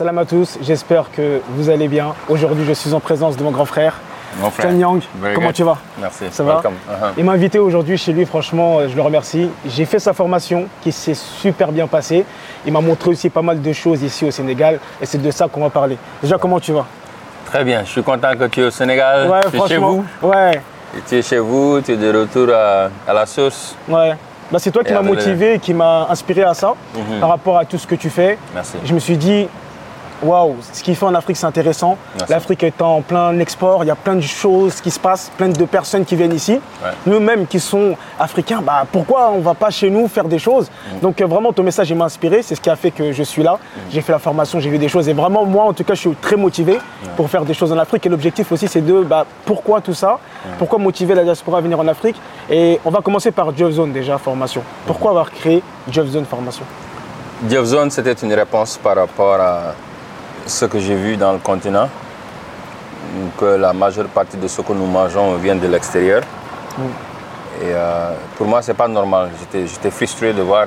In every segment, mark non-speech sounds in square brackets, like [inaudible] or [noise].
Salam à tous, j'espère que vous allez bien. Aujourd'hui, je suis en présence de mon grand frère, Mon frère. Yang. Very Comment good. tu vas? Merci. Ça va? Welcome. Uh-huh. Il m'a invité aujourd'hui chez lui, franchement, euh, je le remercie. J'ai fait sa formation qui s'est super bien passée. Il m'a montré aussi pas mal de choses ici au Sénégal et c'est de ça qu'on va parler. Déjà, comment tu vas? Très bien. Je suis content que tu es au Sénégal. Ouais, tu es chez vous. Ouais, Et Tu es chez vous. Tu es de retour à, à la source. ouais. Bah, c'est toi qui m'as motivé, qui m'a inspiré à ça Mhm. par rapport à tout ce que tu fais. Merci. Je me suis dit, waouh, ce qu'il fait en Afrique, c'est intéressant. L'Afrique est en plein export, il y a plein de choses qui se passent, plein de personnes qui viennent ici. Ouais. Nous-mêmes qui sont africains, bah, pourquoi on ne va pas chez nous faire des choses? Mm. Donc euh, vraiment, ton message m'a inspiré, c'est ce qui a fait que je suis là. Mm. J'ai fait la formation, j'ai vu des choses. Et vraiment, moi, en tout cas, je suis très motivé pour faire des choses en Afrique. Et l'objectif aussi, c'est de, bah, pourquoi tout ça? Pourquoi motiver la diaspora à venir en Afrique? Et on va commencer par Job Zone déjà, formation. Pourquoi avoir créé Job Zone Formation? Jeff Zone, c'était une réponse par rapport à ce que j'ai vu dans le continent, que la majeure partie de ce que nous mangeons vient de l'extérieur. Et euh, pour moi, c'est pas normal. J'étais- frustré de voir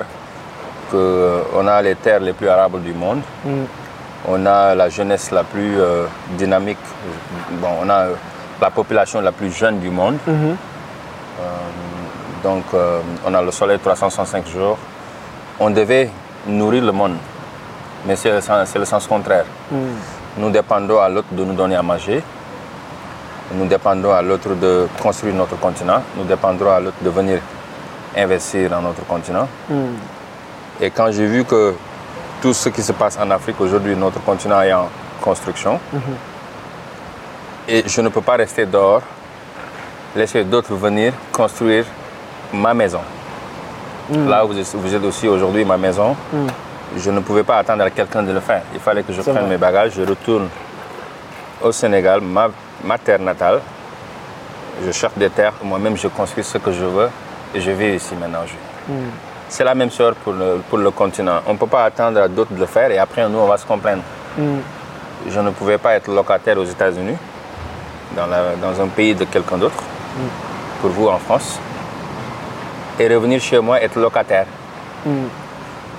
qu'on a les terres les plus arables du monde. On a la jeunesse la plus euh, dynamique. Bon, on a euh, la population la plus jeune du monde. Euh, donc, euh, on a le soleil 365 jours. On devait nourrir le monde, mais c'est le, sens- c'est le sens contraire. Nous dépendons à l'autre de nous donner à manger. Nous dépendons à l'autre de construire notre continent. Nous dépendons à l'autre de venir investir dans notre continent. Et quand j'ai vu que tout ce qui se passe en Afrique aujourd'hui, notre continent est en construction, et je ne peux pas rester dehors, laisser d'autres venir construire ma maison. Là où vous êtes aussi aujourd'hui, ma maison, je ne pouvais pas attendre à quelqu'un de le faire. Il fallait que je prenne vrai. mes bagages, je retourne au Sénégal, ma, ma terre natale. Je cherche des terres, moi-même je construis ce que je veux et je vis ici maintenant. Je- C'est la même chose pour le, pour le continent. On ne peut pas attendre à d'autres de le faire et après nous on va se complaindre. Je ne pouvais pas être locataire aux États-Unis, dans, dans un pays de quelqu'un d'autre, pour vous en France, et revenir chez moi être locataire.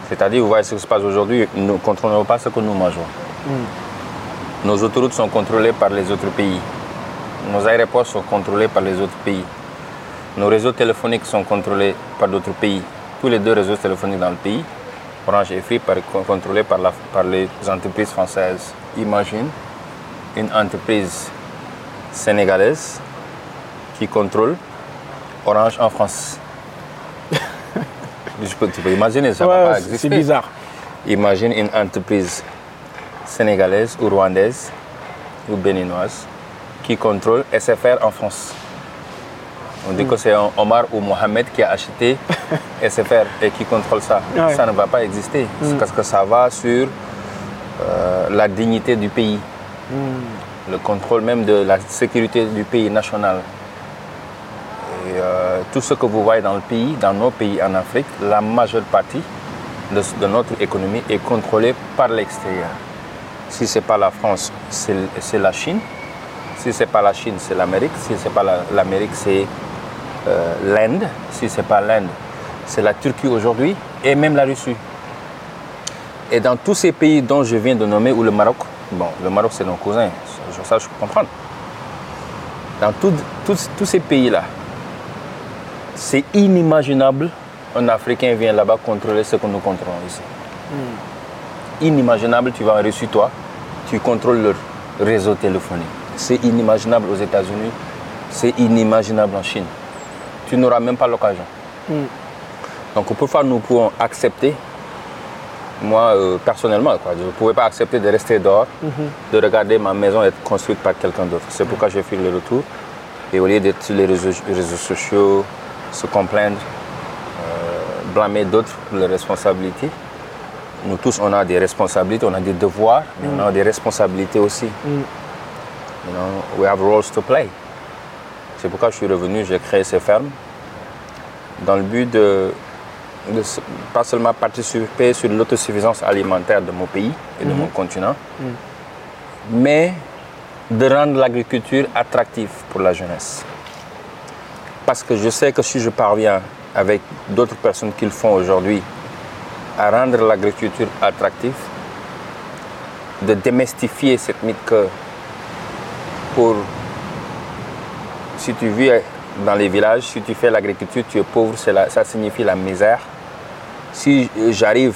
C'est-à-dire, vous voyez ce qui se passe aujourd'hui, nous ne contrôlons pas ce que nous mangeons. Nos autoroutes sont contrôlées par les autres pays. Nos aéroports sont contrôlés par les autres pays. Nos réseaux téléphoniques sont contrôlés par d'autres pays. Tous les deux réseaux téléphoniques dans le pays, Orange et Free, par, contrôlés par, la- par les entreprises françaises. Imagine une entreprise sénégalaise qui contrôle Orange en France. Peux- tu peux imaginer, ça ne va Ouais, pas c'est exister. c'est bizarre. Imagine une entreprise sénégalaise ou rwandaise ou béninoise qui contrôle SFR en France. On dit que c'est Omar ou Mohamed qui a acheté [laughs] SFR et qui contrôle ça. Ouais. Ça ne va pas exister C'est parce que ça va sur euh, la dignité du pays, le contrôle même de la sécurité du pays national. Tout ce que vous voyez dans le pays, dans nos pays en Afrique, la majeure partie de, notre économie est contrôlée par l'extérieur. Si ce n'est pas la France, c'est la Chine. Si ce n'est pas la Chine, c'est l'Amérique. Si ce n'est pas la- l'Amérique, c'est euh, l'Inde. Si ce n'est pas l'Inde, c'est la Turquie aujourd'hui et même la Russie. Et dans tous ces pays dont je viens de nommer, ou le Maroc, bon, le Maroc c'est nos cousins, ça, je peux comprendre. Dans tous ces pays-là, c'est inimaginable un Africain vient là-bas contrôler ce que nous contrôlons ici. Inimaginable, tu vas en Russie, toi, tu contrôles leur réseau téléphonique. C'est inimaginable aux États-Unis, c'est inimaginable en Chine. Tu n'auras même pas l'occasion. Donc pourquoi nous pouvons accepter, moi euh, personnellement, quoi, je ne pouvais pas accepter de rester dehors, de regarder ma maison être construite par quelqu'un d'autre. C'est pourquoi j'ai fait le retour. Et au lieu d'être sur les réseaux, réseaux sociaux, se complaindre, euh, blâmer d'autres pour leurs responsabilités, nous tous, on a des responsabilités, on a des devoirs, mais on a des responsabilités aussi. You know, we have roles to play. C'est pourquoi je suis revenu, j'ai créé ces fermes dans le but de, de pas seulement participer sur l'autosuffisance alimentaire de mon pays et de mon continent, mais de rendre l'agriculture attractive pour la jeunesse. Parce que je sais que si je parviens avec d'autres personnes qui le font aujourd'hui à rendre l'agriculture attractive, de démystifier cette mythe que pour si tu vis dans les villages, si tu fais l'agriculture, tu es pauvre, ça signifie la misère. Si j'arrive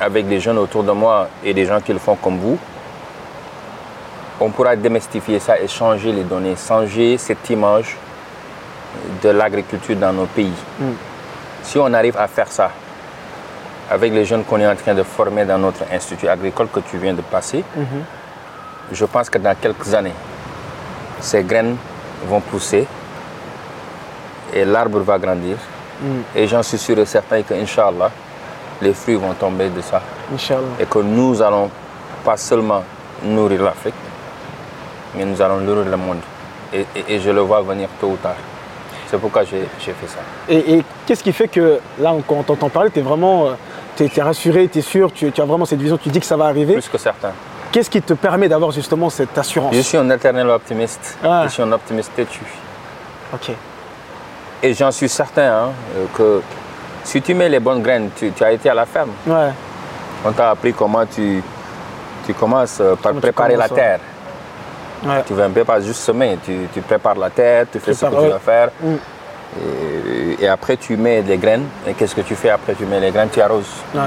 avec des jeunes autour de moi et des gens qui le font comme vous, on pourra démystifier ça et changer les données, changer cette image de l'agriculture dans nos pays. Mm. Si on arrive à faire ça avec les jeunes qu'on est en train de former dans notre institut agricole que tu viens de passer, mm-hmm. je pense que dans quelques années, ces graines vont pousser et l'arbre va grandir. Mm. Et j'en suis sûr et certain que, Inch'Allah, les fruits vont tomber de ça. Et que nous allons pas seulement nourrir l'Afrique, mais nous allons nourrir le monde. Et, je le vois venir tôt ou tard. C'est pourquoi j'ai fait ça. Et, qu'est-ce qui fait que là, quand on t'entend parler, tu es vraiment es, es rassuré, tu es sûr, tu, as vraiment cette vision, tu dis que ça va arriver? Plus que certains. Qu'est-ce qui te permet d'avoir justement cette assurance? Je suis un éternel optimiste. Je suis un optimiste têtu. Ok. Et j'en suis certain hein, que si tu mets les bonnes graines, tu, as été à la ferme. Ouais. On t'a appris comment tu, tu commences euh, par préparer la terre. Ouais. Tu ne veux pas juste semer, tu, tu, prépares la terre, tu fais ce que tu vas faire. Mm. Et, après, tu mets des graines. Et qu'est-ce que tu fais après? Tu mets les graines, tu arroses. Ouais.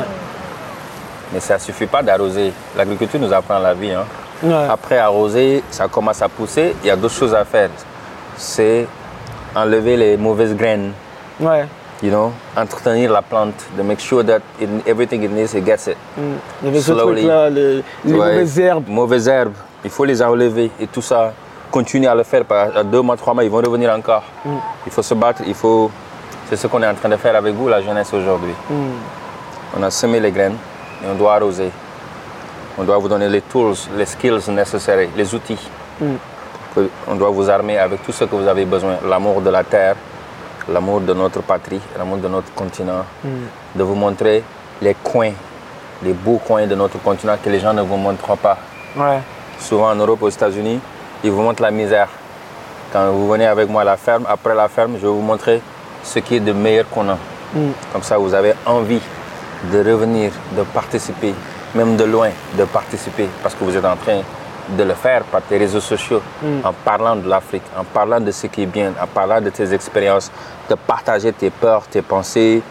Mais ça ne suffit pas d'arroser. L'agriculture nous apprend la vie. Hein. Après arroser, ça commence à pousser. Il y a d'autres choses à faire. C'est enlever les mauvaises graines. Ouais you know, entretenir la plante, de make sure that everything it needs, it gets it. Mm. Il y avait Slowly. ce là les, mauvaises herbes. Mauvaises herbes, il faut les enlever et tout ça, continuer à le faire. À deux mois, trois mois, ils vont revenir encore. Mm. Il faut se battre, il faut. C'est ce qu'on est en train de faire avec vous, la jeunesse aujourd'hui. Mm. On a semé les graines et on doit arroser. On doit vous donner les tools, les skills nécessaires, les outils. On doit vous armer avec tout ce que vous avez besoin. L'amour de la terre, l'amour de notre patrie, l'amour de notre continent, mm. de vous montrer les coins, les beaux coins de notre continent que les gens ne vous montrent pas. Souvent en Europe, aux États-Unis, ils vous montrent la misère. Quand vous venez avec moi à la ferme, après la ferme, je vais vous montrer ce qui est de meilleur qu'on a. Mm. Comme ça, vous avez envie de revenir, de participer, même de loin, de participer, parce que vous êtes en train de le faire par tes réseaux sociaux, mm. en parlant de l'Afrique, en parlant de ce qui est bien, en parlant de tes expériences, de partager tes peurs, tes pensées,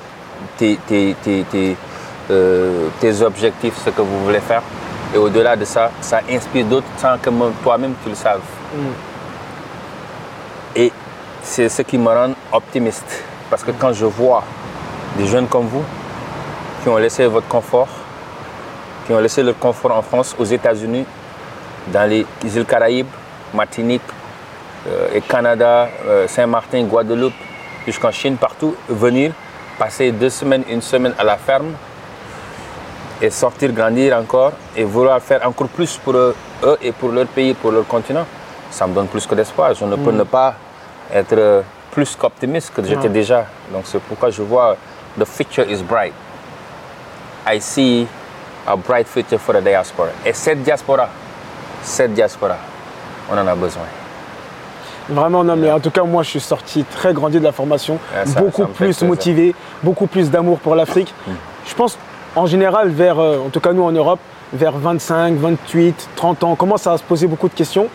tes, euh, tes, objectifs, ce que vous voulez faire. Et au-delà de ça, ça inspire d'autres sans que toi-même tu le saves. Mm. Et c'est ce qui me rend optimiste. Parce que quand je vois des jeunes comme vous qui ont laissé votre confort, qui ont laissé leur confort en France, aux États-Unis, dans les îles Caraïbes, Martinique euh, et Canada, euh, Saint-Martin, Guadeloupe, jusqu'en Chine, partout, venir passer deux semaines, une semaine à la ferme et sortir, grandir encore et vouloir faire encore plus pour eux, et pour leur pays, pour leur continent, ça me donne plus que d'espoir. Je ne peux mm. ne pas être plus qu'optimiste que j'étais déjà. Donc c'est pourquoi je vois the future is bright. I see a bright future for the diaspora. Et cette diaspora, cette diaspora, on en a besoin. Vraiment, non, mais en tout cas, moi, je suis sorti très grandi de la formation, beaucoup plus motivé, beaucoup plus d'amour pour l'Afrique. Mm. Je pense, en général, vers, euh, en tout cas nous en Europe, vers 25, 28, 30 ans, on commence à se poser beaucoup de questions.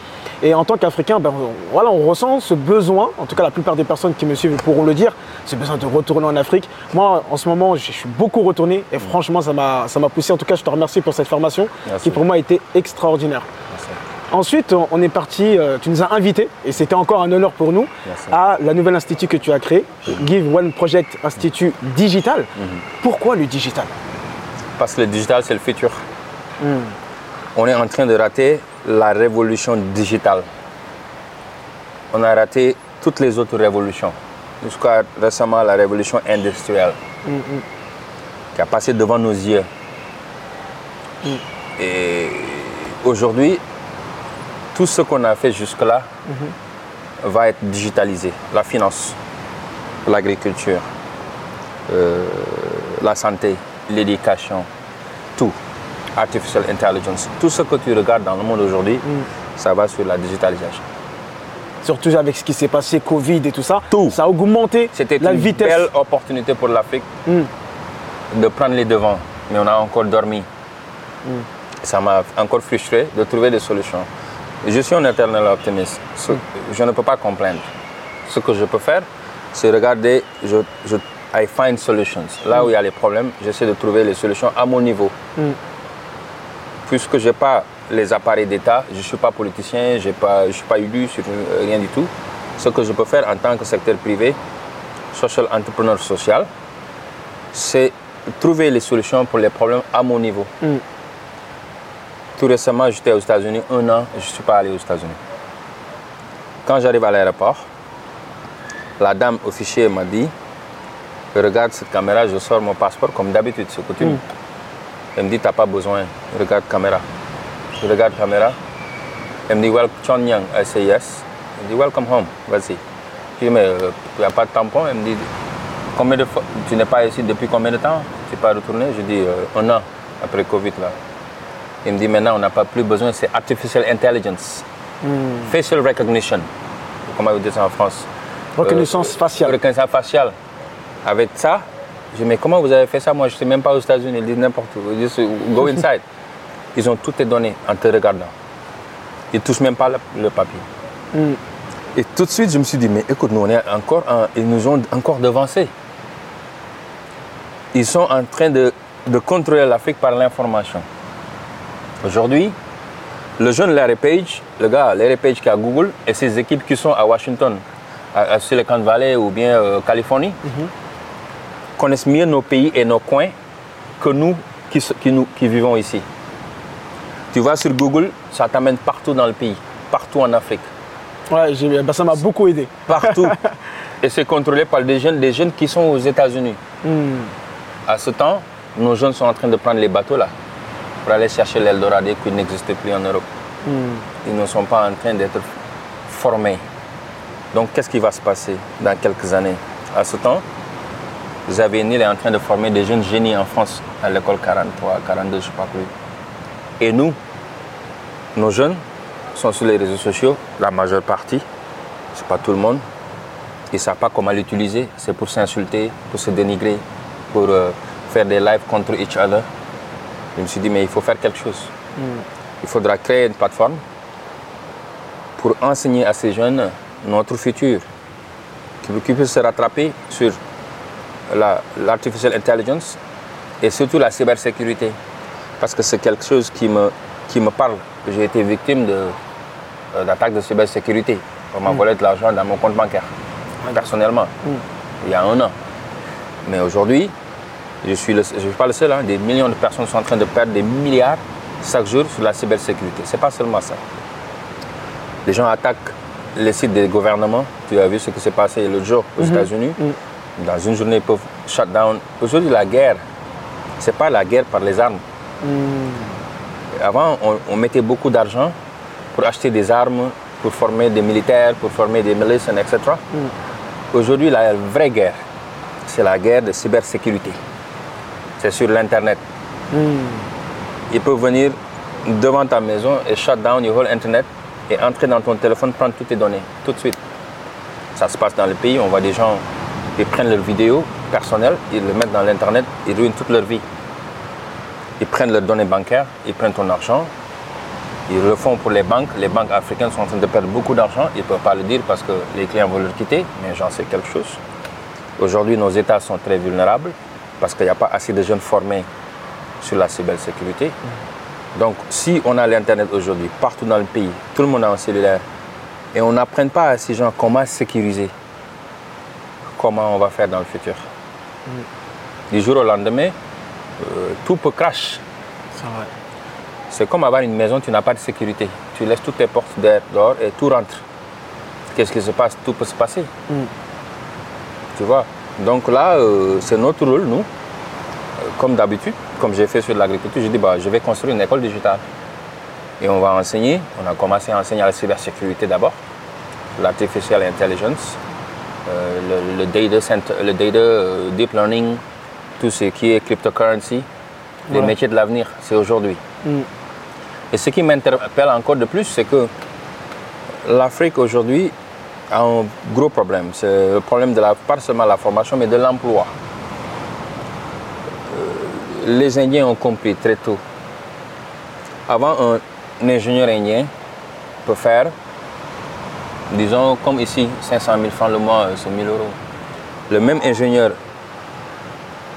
Et en tant qu'Africain, ben, voilà, on ressent ce besoin, en tout cas la plupart des personnes qui me suivent pourront le dire, ce besoin de retourner en Afrique. Moi, en ce moment, je suis beaucoup retourné et franchement, ça m'a poussé. En tout cas, je te remercie pour cette formation qui pour moi a été extraordinaire. Ensuite, on est parti, euh, tu nous as invités, et c'était encore un honneur pour nous, à la nouvelle institut que tu as créé, Give One Project Institut Digital. Mhm. Pourquoi le digital? Parce que le digital, c'est le futur. Hmm. On est en train de rater la révolution digitale. On a raté toutes les autres révolutions, jusqu'à récemment la révolution industrielle, hmm, hmm. qui a passé devant nos yeux. Et aujourd'hui, tout ce qu'on a fait jusque-là va être digitalisé. La finance, l'agriculture, euh, la santé, l'éducation, tout. Artificial intelligence, tout ce que tu regardes dans le monde aujourd'hui, mm. ça va sur la digitalisation. Surtout avec ce qui s'est passé, Covid et tout ça, tout. ça a augmenté C'était une belle opportunité pour l'Afrique mm. de prendre les devants, mais on a encore dormi. Mm. Ça m'a encore frustré de trouver des solutions. Je suis un éternel optimiste. Je ne peux pas comprendre. Ce que je peux faire, c'est regarder, je, je, I find solutions. Là où il y a les problèmes, j'essaie de trouver les solutions à mon niveau. Mm. Puisque je n'ai pas les appareils d'État, je ne suis pas politicien, je ne suis pas élu sur rien du tout. Ce que je peux faire en tant que secteur privé, social entrepreneur social, c'est trouver les solutions pour les problèmes à mon niveau. Mm. Tout récemment, j'étais aux États-Unis un an, je ne suis pas allé aux États-Unis. Quand j'arrive à l'aéroport, la dame officier m'a dit Regarde cette caméra, je sors mon passeport comme d'habitude, c'est coutume. Mm. Elle me dit T'as pas besoin, regarde caméra. Je regarde caméra. Elle me dit Welcome Yang. I say yes. Elle me dit Welcome home, vas-y. Je dis Mais il euh, n'y a pas de tampon? Elle me dit Combien de fois Tu n'es pas ici depuis combien de temps? Tu n'es pas retourné? Je dis euh, Un an après Covid. là. Il me dit Maintenant, on n'a pas plus besoin, c'est Artificial Intelligence. Mm. Facial Recognition. Comment vous dites ça en France? Reconnaissance euh, faciale. Reconnaissance faciale. Avec ça, je dis, mais comment vous avez fait ça? Moi, je ne suis même pas aux États-Unis. Ils disent n'importe où. Ils disent, go inside. [laughs] Ils ont toutes tes données en te regardant. Ils ne touchent même pas le, papier. Hmm. Et tout de suite, je me suis dit, mais écoute, nous, on est encore ils nous ont encore devancé. Ils sont en train de, de contrôler l'Afrique par l'information. Aujourd'hui, le jeune Larry Page, le gars Larry Page qui est à Google et ses équipes qui sont à Washington, à, Silicon Valley ou bien euh, Californie, mhm. Connaissent mieux nos pays et nos coins que nous qui, qui, nous qui vivons ici. Tu vas sur Google, ça t'amène partout dans le pays, partout en Afrique. Ouais, ben ça m'a beaucoup aidé. Partout. [laughs] et c'est contrôlé par des jeunes, des jeunes qui sont aux États-Unis. Hmm. À ce temps, nos jeunes sont en train de prendre les bateaux là pour aller chercher l'Eldorado qui n'existe plus en Europe. Hmm. Ils ne sont pas en train d'être formés. Donc, qu'est-ce qui va se passer dans quelques années? À ce temps, Xavier Niel est en train de former des jeunes génies en France, à l'école 43, 42, je ne sais pas plus. Et nous, nos jeunes sont sur les réseaux sociaux, la majeure partie, c'est pas tout le monde. Ils ne savent pas comment l'utiliser. C'est pour s'insulter, pour se dénigrer, pour euh, faire des lives contre each other. Je me suis dit, mais il faut faire quelque chose. Hmm. Il faudra créer une plateforme pour enseigner à ces jeunes notre futur, qui, puisse se rattraper sur l'artificial intelligence et surtout la cybersécurité. Parce que c'est quelque chose qui me, qui me parle. J'ai été victime euh, d'attaques de, de, cybersécurité. On m'a mm. volé de l'argent dans mon compte bancaire, personnellement, mm. il y a un an. Mais aujourd'hui, je suis, je suis pas le seul. Hein. des millions de personnes sont en train de perdre des milliards chaque jour sur la cybersécurité. C'est pas seulement ça. Les gens attaquent les sites des gouvernements. Tu as vu ce qui s'est passé l'autre jour aux mhm. États-Unis. Dans une journée, ils peuvent shut down. Aujourd'hui, la guerre, ce n'est pas la guerre par les armes. Mhm. Avant, on, mettait beaucoup d'argent pour acheter des armes, pour former des militaires, pour former des milices, etc. Aujourd'hui, la vraie guerre, c'est la guerre de cybersécurité. C'est sur l'Internet. Ils peuvent venir devant ta maison et shut down your whole Internet et entrer dans ton téléphone, prendre toutes tes données, tout de suite. Ça se passe dans le pays, on voit des gens, qui prennent leurs vidéos personnelles, ils le mettent dans l'Internet, ils ruinent toute leur vie. Ils prennent leurs données bancaires, ils prennent ton argent, ils le font pour les banques. Les banques africaines sont en train de perdre beaucoup d'argent. Ils ne peuvent pas le dire parce que les clients veulent le quitter, mais j'en sais quelque chose. Aujourd'hui, nos États sont très vulnérables parce qu'il n'y a pas assez de jeunes formés sur la cybersécurité. Donc, si on a l'Internet aujourd'hui, partout dans le pays, tout le monde a un cellulaire, et on n'apprend pas à ces gens comment sécuriser, comment on va faire dans le futur. Du jour au lendemain, euh, tout peut crash. C'est comme avoir une maison, tu n'as pas de sécurité. Tu laisses toutes tes portes dehors et tout rentre. Qu'est-ce qui se passe? Tout peut se passer. Mm. Tu vois? Donc là, euh, c'est notre rôle, nous, euh, comme d'habitude, comme j'ai fait sur l'agriculture, j'ai dit bah, je vais construire une école digitale. Et on va enseigner, on a commencé à enseigner la cybersécurité d'abord, l'artificial intelligence, euh, le, data, center, le data euh, deep learning, tout ce qui est cryptocurrency, les métiers de l'avenir, c'est aujourd'hui. Mm. Et ce qui m'interpelle encore de plus, c'est que l'Afrique aujourd'hui a un gros problème. C'est le problème de la, pas seulement la formation, mais de l'emploi les Indiens ont compris très tôt Avant, un ingénieur indien peut faire, disons, comme ici, 500 000 francs le mois, c'est 1000 euros. Le même ingénieur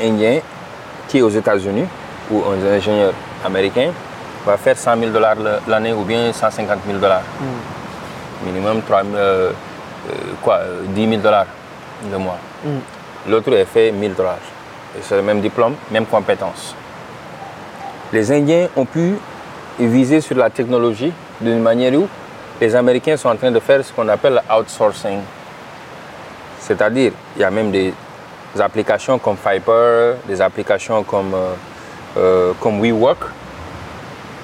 indien qui est aux États-Unis ou un ingénieur américain va faire 100 000 dollars l'année ou bien 150 000 dollars. Hmm. Minimum 3, euh, euh, quoi, 10 000 dollars le mois. Hmm. L'autre est fait 1000 dollars. C'est le même diplôme, même compétence. Les Indiens ont pu viser sur la technologie d'une manière où les Américains sont en train de faire ce qu'on appelle outsourcing. C'est-à-dire, il y a même des applications comme Fiber, des applications comme, euh, euh, comme WeWork.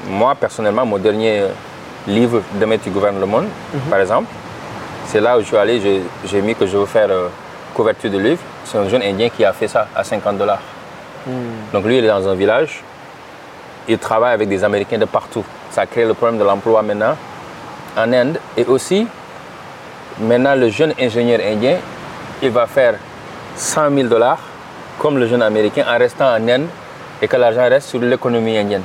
Moi, personnellement, mon dernier livre, Demain tu gouvernes le monde, mhm. par exemple, c'est là où je suis allé, j'ai mis que je veux faire euh, couverture de livre. C'est un jeune Indien qui a fait ça à 50 dollars. Hmm. Donc lui, il est dans un village, il travaille avec des Américains de partout. Ça crée le problème de l'emploi maintenant en Inde. Et aussi, maintenant, le jeune ingénieur indien, il va faire 100 000 dollars comme le jeune américain en restant en Inde et que l'argent reste sur l'économie indienne.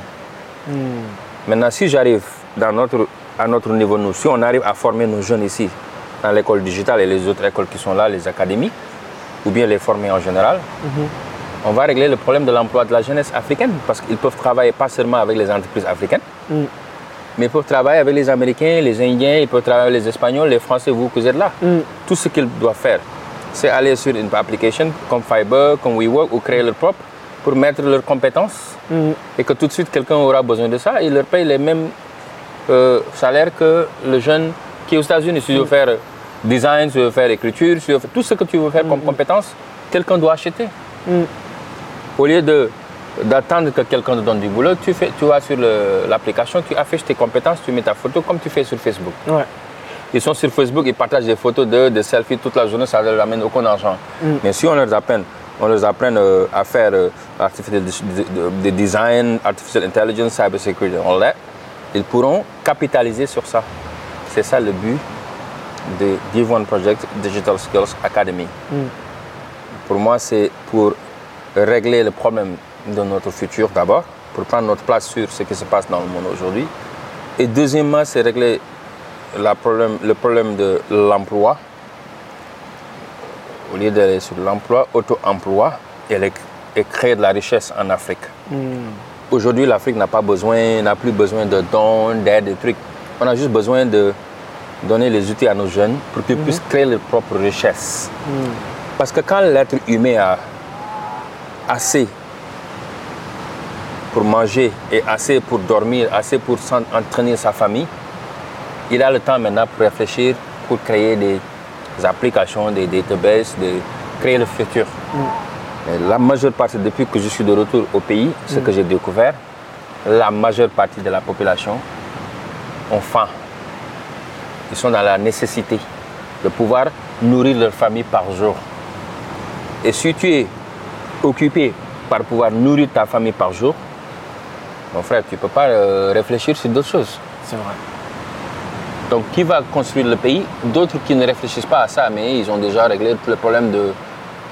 Hmm. Maintenant, si j'arrive notre, à notre niveau, nous, si on arrive à former nos jeunes ici, dans l'école digitale et les autres écoles qui sont là, les académies, ou bien les former en général, mhm. on va régler le problème de l'emploi de la jeunesse africaine parce qu'ils peuvent travailler pas seulement avec les entreprises africaines, mm. Mais ils peuvent travailler avec les Américains, les Indiens, ils peuvent travailler avec les Espagnols, les Français, vous qui êtes là. Mm. Tout ce qu'ils doivent faire, c'est aller sur une application comme Fiber, comme WeWork ou créer leur propre pour mettre leurs compétences mm. et que tout de suite quelqu'un aura besoin de ça, il leur paye les mêmes euh, salaires que le jeune qui est aux États-Unis. Si je veux faire design, si tu veux faire écriture, si tu veux faire tout ce que tu veux faire comme compétence, quelqu'un doit acheter. Mm. Au lieu de d'attendre que quelqu'un te donne du boulot, tu, fais, tu vas sur l'application, tu affiches tes compétences, tu mets ta photo comme tu fais sur Facebook. Ils sont sur Facebook, ils partagent des photos de, des selfies toute la journée, ça ne leur amène aucun argent. Mm. Mais si on leur apprend, on leur apprend euh, à faire euh, de, design, artificial intelligence, cyber security, all that, ils pourront capitaliser sur ça. C'est ça le but de Div1 Project Digital Skills Academy. Mm. Pour moi, c'est pour régler le problème de notre futur d'abord, pour prendre notre place sur ce qui se passe dans le monde aujourd'hui. Et deuxièmement, c'est régler problème, le problème de l'emploi. Au lieu d'aller sur l'emploi, auto-emploi et, créer de la richesse en Afrique. Mm. Aujourd'hui, l'Afrique n'a pas besoin, n'a plus besoin de dons, d'aide, de trucs. On a juste besoin de donner les outils à nos jeunes pour qu'ils puissent mhm. créer leur propre richesse. Mhm. Parce que quand l'être humain a assez pour manger et assez pour dormir, assez pour entraîner sa famille, il a le temps maintenant pour réfléchir, pour créer des applications, des databases, de créer le futur. Mhm. La majeure partie, depuis que je suis de retour au pays, ce que j'ai découvert, la majeure partie de la population ont faim ils sont dans la nécessité de pouvoir nourrir leur famille par jour. Et si tu es occupé par pouvoir nourrir ta famille par jour, mon frère, tu ne peux pas euh, réfléchir sur d'autres choses. C'est vrai. Donc, qui va construire le pays? D'autres qui ne réfléchissent pas à ça, mais ils ont déjà réglé tous les problèmes de,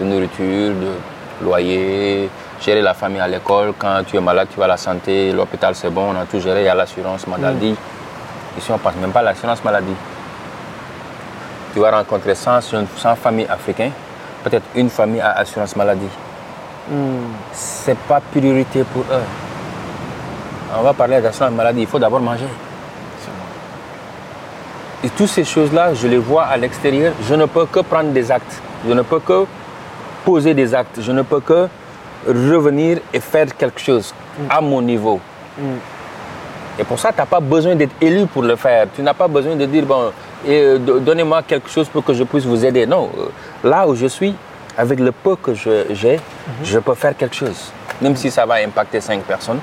nourriture, de loyer, gérer la famille à l'école. Quand tu es malade, tu vas à la santé, l'hôpital c'est bon, on a tout géré, il y a l'assurance maladie. Mm. Ici, on ne passe même pas l'assurance maladie. Tu vas rencontrer 100, 100 familles africaines, peut-être une famille à assurance maladie. Hmm. Ce n'est pas priorité pour eux. On va parler d'assurance maladie, il faut d'abord manger. Et toutes ces choses-là, je les vois à l'extérieur. Je ne peux que prendre des actes. Je ne peux que poser des actes. Je ne peux que revenir et faire quelque chose hmm. à mon niveau. Hmm. Et pour ça, tu n'as pas besoin d'être élu pour le faire. Tu n'as pas besoin de dire, bon, euh, donnez-moi quelque chose pour que je puisse vous aider. Non, euh, là où je suis, avec le peu que j'ai, mhm. je peux faire quelque chose. Même si ça va impacter 5 personnes,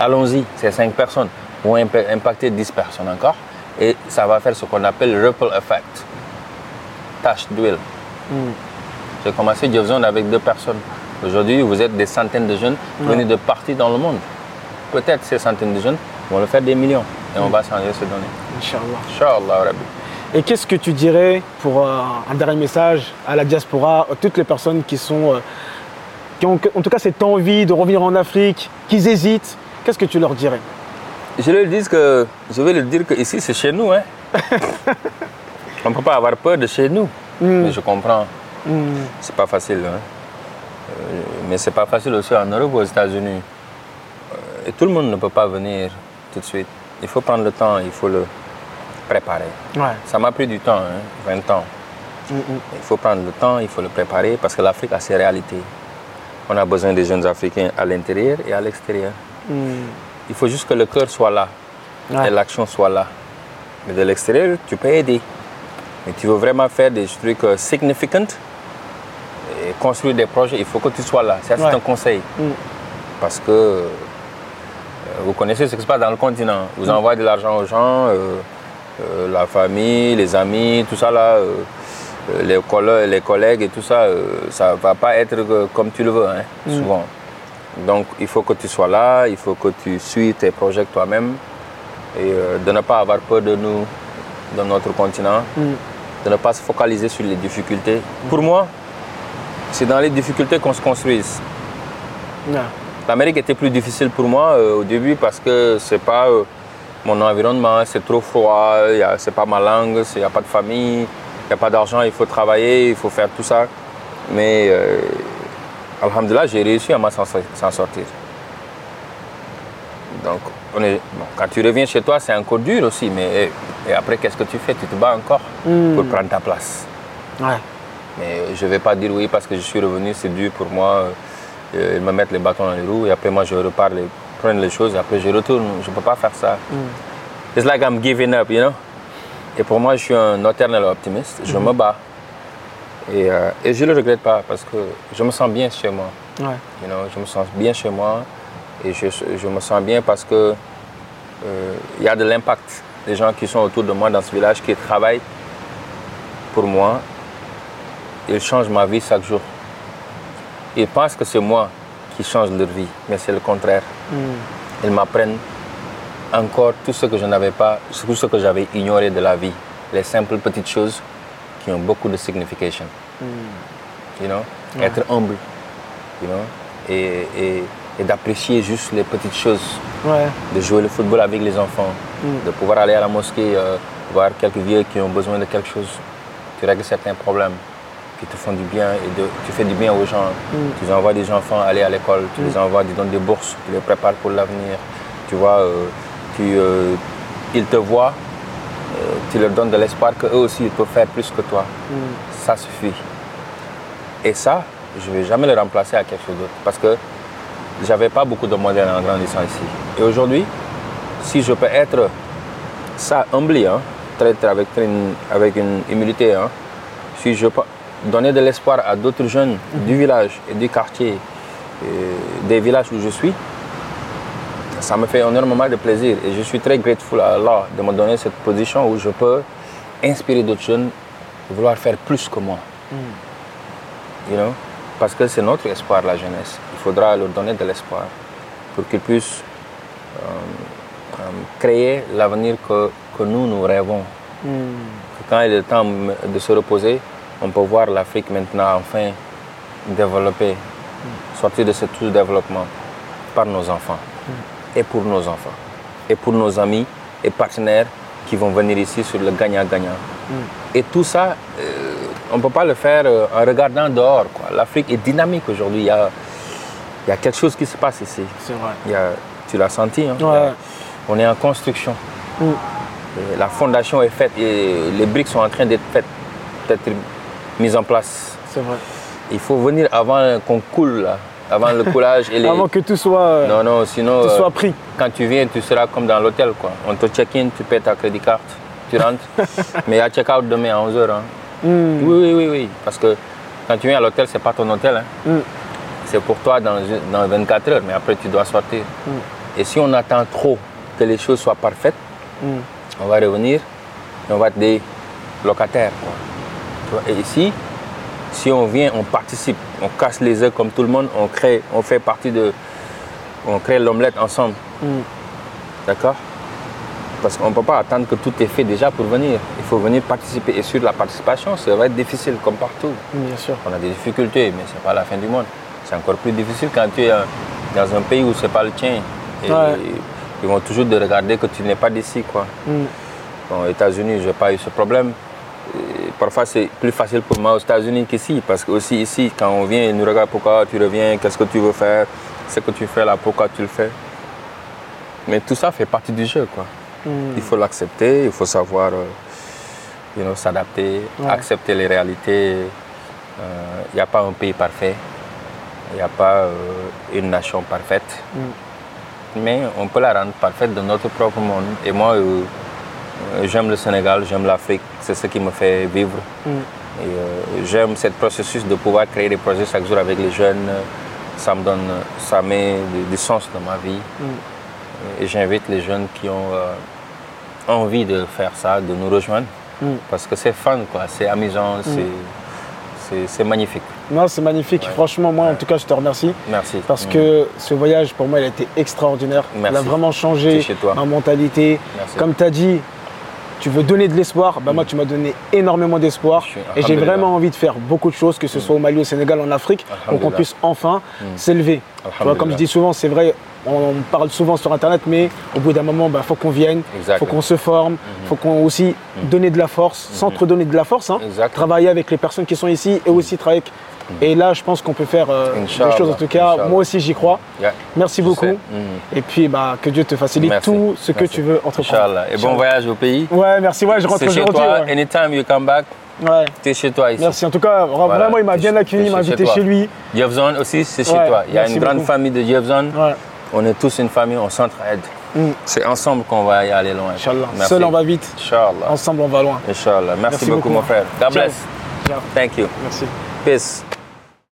allons-y, ces 5 personnes vont impacter 10 personnes encore. Et ça va faire ce qu'on appelle ripple effect. Tâche d'huile. Mhm. J'ai commencé Jobzone avec deux personnes. Aujourd'hui, vous êtes des centaines de jeunes venus de partout dans le monde. Peut-être ces centaines de jeunes on va faire des millions et on va changer ces données. Inch'Allah. Inch'Allah, Rabbi. Et qu'est-ce que tu dirais pour euh, un dernier message à la diaspora, à toutes les personnes qui sont, euh, qui ont en tout cas cette envie de revenir en Afrique, qui hésitent Qu'est-ce que tu leur dirais Je, le dis que, je vais le dire que ici c'est chez nous. Hein. [laughs] On ne peut pas avoir peur de chez nous. Hmm. Mais je comprends. Hmm. C'est pas facile. Hein. Euh, mais c'est pas facile aussi en Europe ou aux États-Unis. Euh, et tout le monde ne peut pas venir tout de suite. Il faut prendre le temps, il faut le préparer. Ça m'a pris du temps, 20 hein, ans. Hmm, il faut prendre le temps, il faut le préparer parce que l'Afrique a ses réalités. On a besoin des jeunes Africains à l'intérieur et à l'extérieur. Il faut juste que le cœur soit là et l'action soit là. Mais de l'extérieur, tu peux aider. Mais tu veux vraiment faire des trucs euh, significants et construire des projets, il faut que tu sois là. C'est un conseil. Mm. Parce que euh, vous connaissez ce qui se passe dans le continent. Vous mm. envoyez de l'argent aux gens, euh, la famille, les amis, tout ça là, les, collègues, les collègues et tout ça, ça ne va pas être comme tu le veux, hein, mm. souvent. Donc il faut que tu sois là, il faut que tu suis tes projets toi-même et de ne pas avoir peur de nous, de notre continent de ne pas se focaliser sur les difficultés. Pour moi, c'est dans les difficultés qu'on se construise. L'Amérique était plus difficile pour moi euh, au début parce que c'est pas euh, mon environnement, c'est trop froid, c'est pas ma langue, il n'y a pas de famille, il n'y a pas d'argent, il faut travailler, il faut faire tout ça. Mais euh, Alhamdulillah, j'ai réussi à s'en sortir. Donc, on est, quand tu reviens chez toi, c'est encore dur aussi, mais et après, qu'est-ce que tu fais? Tu te bats encore hmm. pour prendre ta place. Ouais. Mais je ne vais pas dire oui parce que je suis revenu, c'est dur pour moi. Euh, ils me mettent les bâtons dans les roues et après moi je repars les, prendre les choses et après je retourne. Je ne peux pas faire ça. Mm. It's like I'm giving up, you know? Et pour moi, je suis un éternel optimiste. Je hmm. me bats. Et, euh, et je ne le regrette pas parce que je me sens bien chez moi. Ouais. You know, je me sens bien chez moi et je, je me sens bien parce que euh, il y a de l'impact les gens qui sont autour de moi dans ce village, qui travaillent pour moi, ils changent ma vie chaque jour. Ils pensent que c'est moi qui change leur vie, mais c'est le contraire. Hmm. Ils m'apprennent encore tout ce que je n'avais pas, tout ce que j'avais ignoré de la vie, les simples petites choses qui ont beaucoup de signification. Hmm. You know? Être humble, you know? et, et et d'apprécier juste les petites choses. De jouer le football avec les enfants, mm. de pouvoir aller à la mosquée, euh, voir quelques vieux qui ont besoin de quelque chose. Tu règles certains problèmes qui te font du bien et de, tu fais du bien aux gens. Mm. Tu envoies des enfants aller à l'école, tu les envoies, tu donnes des bourses, tu les prépares pour l'avenir. Tu vois, euh, tu, euh, ils te voient, tu leur donnes de l'espoir qu'eux aussi ils peuvent faire plus que toi. Ça suffit. Et ça, je ne vais jamais le remplacer à quelque chose d'autre. Parce que j'avais pas beaucoup de modèles en grandissant ici. Et aujourd'hui, si je peux être ça humble, hein, avec une, avec une humilité, hein, si je peux donner de l'espoir à d'autres jeunes du village et du quartier, des villages où je suis, ça me fait énormément de plaisir. Et je suis très grateful à Allah de me donner cette position où je peux inspirer d'autres jeunes à vouloir faire plus que moi. Mhm. You know? Parce que c'est notre espoir, la jeunesse il faudra leur donner de l'espoir pour qu'ils puissent euh, euh, créer l'avenir que, que, nous, nous rêvons. Hmm. Quand il est temps de se reposer, on peut voir l'Afrique maintenant enfin développer, sortir de ce tout développement par nos enfants hmm. Et pour nos enfants et pour nos amis et partenaires qui vont venir ici sur le gagnant-gagnant. Hmm. Et tout ça, euh, on ne peut pas le faire en regardant dehors. L'Afrique est dynamique aujourd'hui. Il y a quelque chose qui se passe ici. C'est vrai. tu l'as senti. Hein? On est en construction. Mm. La fondation est faite et les briques sont en train d'être faites, d'être mises en place. C'est vrai. Il faut venir avant qu'on coule, avant le coulage. Et Avant que tout soit, non, non, sinon, tout soit euh, pris. Quand tu viens, tu seras comme dans l'hôtel. Quoi. On te check-in, tu paies ta crédit carte, tu rentres. [laughs] Mais il y a check-out demain à 11h. Hein. Mm. Oui, oui, oui, oui. Parce que quand tu viens à l'hôtel, ce n'est pas ton hôtel. Hein. Mm c'est pour toi dans, 24 heures, mais après tu dois sortir. Mm. Et si on attend trop que les choses soient parfaites, on va revenir et on va être des locataires. Et ici, si on vient, on participe, on casse les œufs comme tout le monde, on crée, on fait partie de, on crée l'omelette ensemble. Mm. D'accord? Parce qu'on ne peut pas attendre que tout est fait déjà pour venir. Il faut venir participer. Et sur la participation, ça va être difficile comme partout. Bien sûr. On a des difficultés, mais ce n'est pas la fin du monde c'est encore plus difficile quand tu es dans un pays où ce n'est pas le tien. Et Ils vont toujours te regarder que tu n'es pas d'ici. quoi. Mm. aux États-Unis, je n'ai pas eu ce problème. Parfois, c'est plus facile pour moi aux États-Unis qu'ici. Parce que aussi ici, quand on vient, ils nous regardent pourquoi tu reviens, qu'est-ce que tu veux faire, ce que tu fais là, pourquoi tu le fais. Mais tout ça fait partie du jeu. quoi. Mm. Il faut l'accepter, il faut savoir euh, s'adapter, accepter les réalités. Il euh, n'y a pas un pays parfait. Il n'y a pas euh, une nation parfaite. Mm. Mais on peut la rendre parfaite dans notre propre monde. Et moi, j'aime le Sénégal, j'aime l'Afrique. C'est ce qui me fait vivre. Mm. Et j'aime ce processus de pouvoir créer des projets chaque jour avec les jeunes. Ça me donne, ça met du, sens dans ma vie. Mm. Et j'invite les jeunes qui ont envie de faire ça, de nous rejoindre. Parce que c'est fun, quoi. C'est amusant, c'est magnifique. Non, c'est magnifique. Franchement, moi, en tout cas, je te remercie. Merci. Parce que ce voyage, pour moi, il a été extraordinaire. Il a vraiment changé ma mentalité. Comme tu as dit, tu veux donner de l'espoir, bah moi tu m'as donné énormément d'espoir et j'ai vraiment envie de faire beaucoup de choses, que ce soit au Mali, au Sénégal, en Afrique, pour qu'on puisse enfin mm. s'élever. Comme je dis souvent, c'est vrai, on parle souvent sur Internet, mais au bout d'un moment, il bah, faut qu'on vienne, il faut qu'on se forme, il mm-hmm. faut qu'on aussi mm-hmm. donner de la force, sans mm-hmm. trop donner de la force, hein. travailler avec les personnes qui sont ici et aussi travailler avec et là, je pense qu'on peut faire euh, des choses. En tout cas, moi aussi, j'y crois. Merci beaucoup. Mm. Et puis, bah, que Dieu te facilite tout ce que tu veux entreprendre. Et bon voyage au pays. Ouais, merci. Ouais, je rentre aujourd'hui. toi. Anytime you come back. Ouais. es chez toi ici. Merci. En tout cas, vraiment, il m'a bien accueilli, il m'a invité chez, lui. Jeffzone aussi, c'est chez toi. Il y a une grande famille de Jeffzone. On est tous une famille, on s'entraide. Mm. C'est ensemble qu'on va y aller loin. Inch'Allah. Seul on va vite. Inch'Allah. Ensemble on va loin. Inch'Allah. Merci, beaucoup, mon frère. God bless. Ciao. Thank you. Merci. Peace.